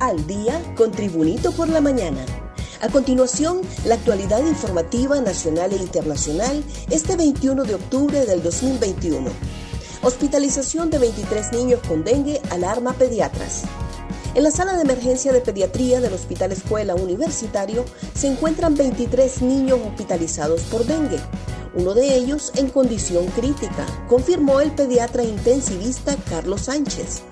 Al día con Tribunito por la mañana. A continuación, la actualidad informativa nacional e internacional este 21 de octubre del 2021. Hospitalización de 23 niños con dengue alarma pediatras. En la sala de emergencia de pediatría del Hospital Escuela Universitario se encuentran 23 niños hospitalizados por dengue, uno de ellos en condición crítica, confirmó el pediatra intensivista Carlos Sánchez.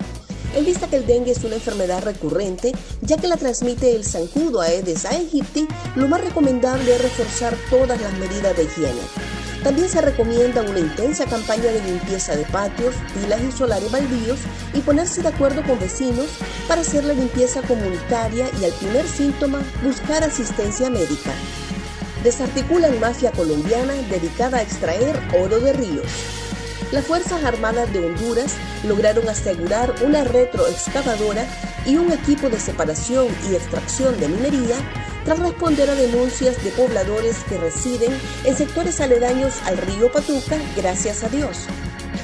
Él dice que el dengue es una enfermedad recurrente, ya que la transmite el zancudo Aedes aegypti, lo más recomendable es reforzar todas las medidas de higiene. También se recomienda una intensa campaña de limpieza de patios, pilas y solares baldíos y ponerse de acuerdo con vecinos para hacer la limpieza comunitaria y al primer síntoma buscar asistencia médica. Desarticulan mafia colombiana dedicada a extraer oro de ríos las Fuerzas Armadas de Honduras lograron asegurar una retroexcavadora y un equipo de separación y extracción de minería tras responder a denuncias de pobladores que residen en sectores aledaños al río Patuca, gracias a Dios.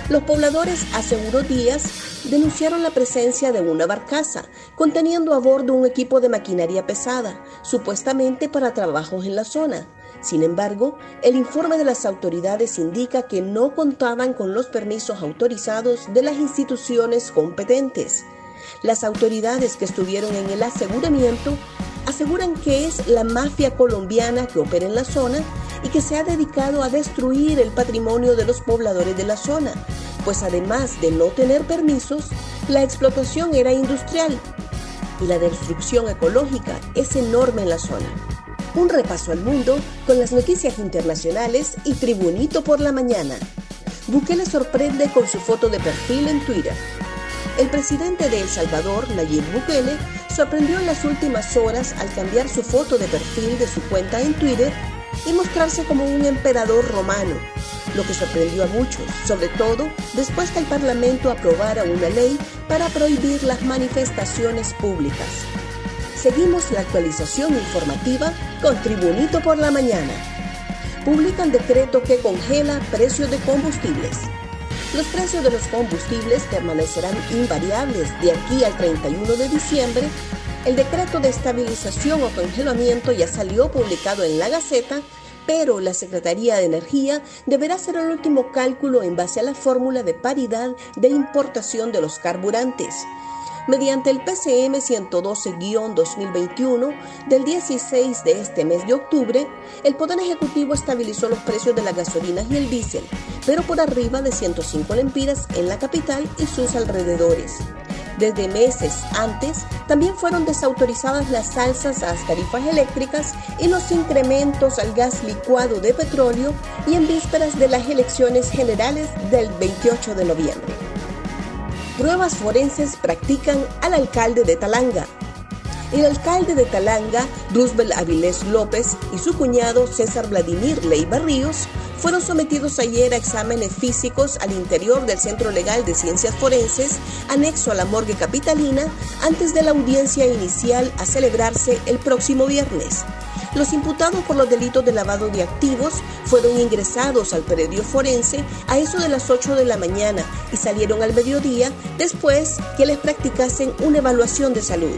Los pobladores, aseguró Díaz, denunciaron la presencia de una barcaza conteniendo a bordo un equipo de maquinaria pesada, supuestamente para trabajos en la zona sin embargo, el informe de las autoridades indica que no contaban con los permisos autorizados de las instituciones competentes. Las autoridades que estuvieron en el aseguramiento aseguran que es la mafia colombiana que opera en la zona y que se ha dedicado a destruir el patrimonio de los pobladores de la zona, pues además de no tener permisos, la explotación era industrial y la destrucción ecológica es enorme en la zona. Un repaso al mundo con las noticias internacionales y Tribunito por la mañana. Bukele sorprende con su foto de perfil en Twitter. El presidente de El Salvador, Nayib Bukele, sorprendió en las últimas horas al cambiar su foto de perfil de su cuenta en Twitter y mostrarse como un emperador romano, lo que sorprendió a muchos, sobre todo después que el Parlamento aprobara una ley para prohibir las manifestaciones públicas. Seguimos la actualización informativa con Tribunito por la Mañana. Publican decreto que congela precios de combustibles. Los precios de los combustibles permanecerán invariables de aquí al 31 de diciembre. El decreto de estabilización o congelamiento ya salió publicado en la Gaceta, pero la Secretaría de Energía deberá hacer el último cálculo en base a la fórmula de paridad de importación de los carburantes mediante el PCM 112-2021 del 16 de este mes de octubre, el Poder Ejecutivo estabilizó los precios de las gasolinas y el diésel, pero por arriba de 105 lempiras en la capital y sus alrededores. Desde meses antes, también fueron desautorizadas las alzas a las tarifas eléctricas y los incrementos al gas licuado de petróleo y en vísperas de las elecciones generales del 28 de noviembre. Pruebas forenses practican al alcalde de Talanga. El alcalde de Talanga, Roosevelt Avilés López, y su cuñado César Vladimir Leiva Ríos fueron sometidos ayer a exámenes físicos al interior del Centro Legal de Ciencias Forenses, anexo a la morgue capitalina, antes de la audiencia inicial a celebrarse el próximo viernes. Los imputados por los delitos de lavado de activos fueron ingresados al predio forense a eso de las 8 de la mañana y salieron al mediodía después que les practicasen una evaluación de salud.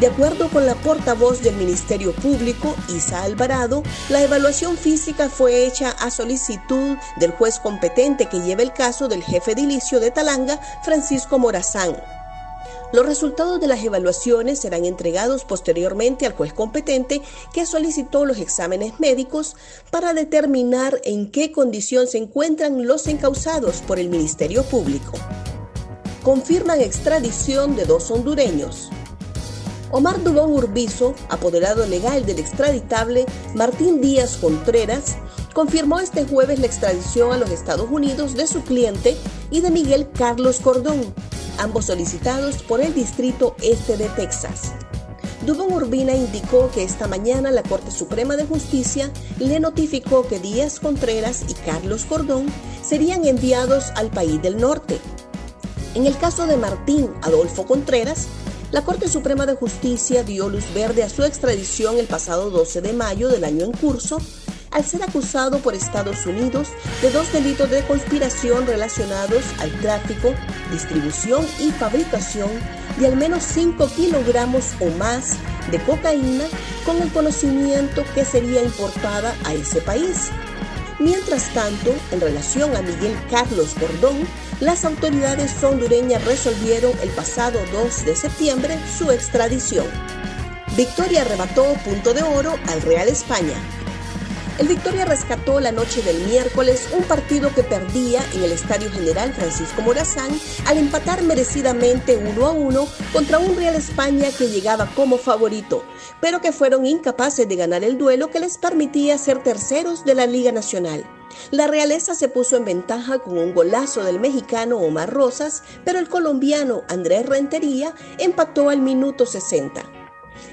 De acuerdo con la portavoz del Ministerio Público, Isa Alvarado, la evaluación física fue hecha a solicitud del juez competente que lleva el caso del jefe de ilicio de Talanga, Francisco Morazán. Los resultados de las evaluaciones serán entregados posteriormente al juez competente que solicitó los exámenes médicos para determinar en qué condición se encuentran los encausados por el Ministerio Público. Confirman extradición de dos hondureños. Omar Dubón Urbizo, apoderado legal del extraditable Martín Díaz Contreras, confirmó este jueves la extradición a los Estados Unidos de su cliente y de Miguel Carlos Cordón, ambos solicitados por el Distrito Este de Texas. Dubón Urbina indicó que esta mañana la Corte Suprema de Justicia le notificó que Díaz Contreras y Carlos Cordón serían enviados al país del norte. En el caso de Martín Adolfo Contreras, la Corte Suprema de Justicia dio luz verde a su extradición el pasado 12 de mayo del año en curso al ser acusado por Estados Unidos de dos delitos de conspiración relacionados al tráfico, distribución y fabricación de al menos 5 kilogramos o más de cocaína con el conocimiento que sería importada a ese país. Mientras tanto, en relación a Miguel Carlos Gordón, las autoridades hondureñas resolvieron el pasado 2 de septiembre su extradición. Victoria arrebató punto de oro al Real España. El Victoria rescató la noche del miércoles un partido que perdía en el Estadio General Francisco Morazán al empatar merecidamente 1 a 1 contra un Real España que llegaba como favorito, pero que fueron incapaces de ganar el duelo que les permitía ser terceros de la Liga Nacional. La realeza se puso en ventaja con un golazo del mexicano Omar Rosas, pero el colombiano Andrés Rentería empató al minuto 60.